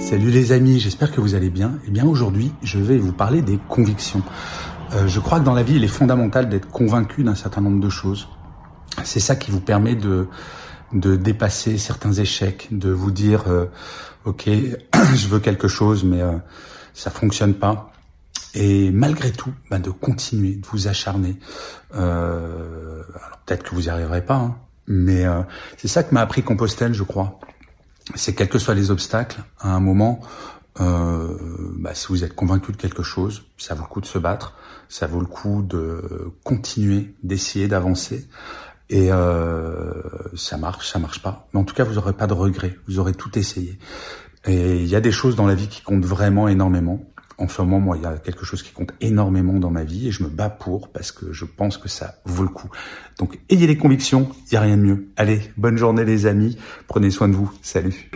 Salut les amis, j'espère que vous allez bien. Eh bien aujourd'hui, je vais vous parler des convictions. Euh, je crois que dans la vie, il est fondamental d'être convaincu d'un certain nombre de choses. C'est ça qui vous permet de de dépasser certains échecs, de vous dire euh, ok, je veux quelque chose, mais euh, ça fonctionne pas. Et malgré tout, ben de continuer, de vous acharner. Euh, alors peut-être que vous n'y arriverez pas, hein, mais c'est ça que m'a appris Compostelle, je crois c'est quels que soient les obstacles, à un moment, euh, bah, si vous êtes convaincu de quelque chose, ça vaut le coup de se battre, ça vaut le coup de continuer, d'essayer d'avancer. Et euh, ça marche, ça marche pas. Mais en tout cas, vous n'aurez pas de regrets, vous aurez tout essayé. Et il y a des choses dans la vie qui comptent vraiment énormément. En ce moment, moi, il y a quelque chose qui compte énormément dans ma vie et je me bats pour parce que je pense que ça vaut le coup. Donc, ayez les convictions, il n'y a rien de mieux. Allez, bonne journée les amis, prenez soin de vous, salut.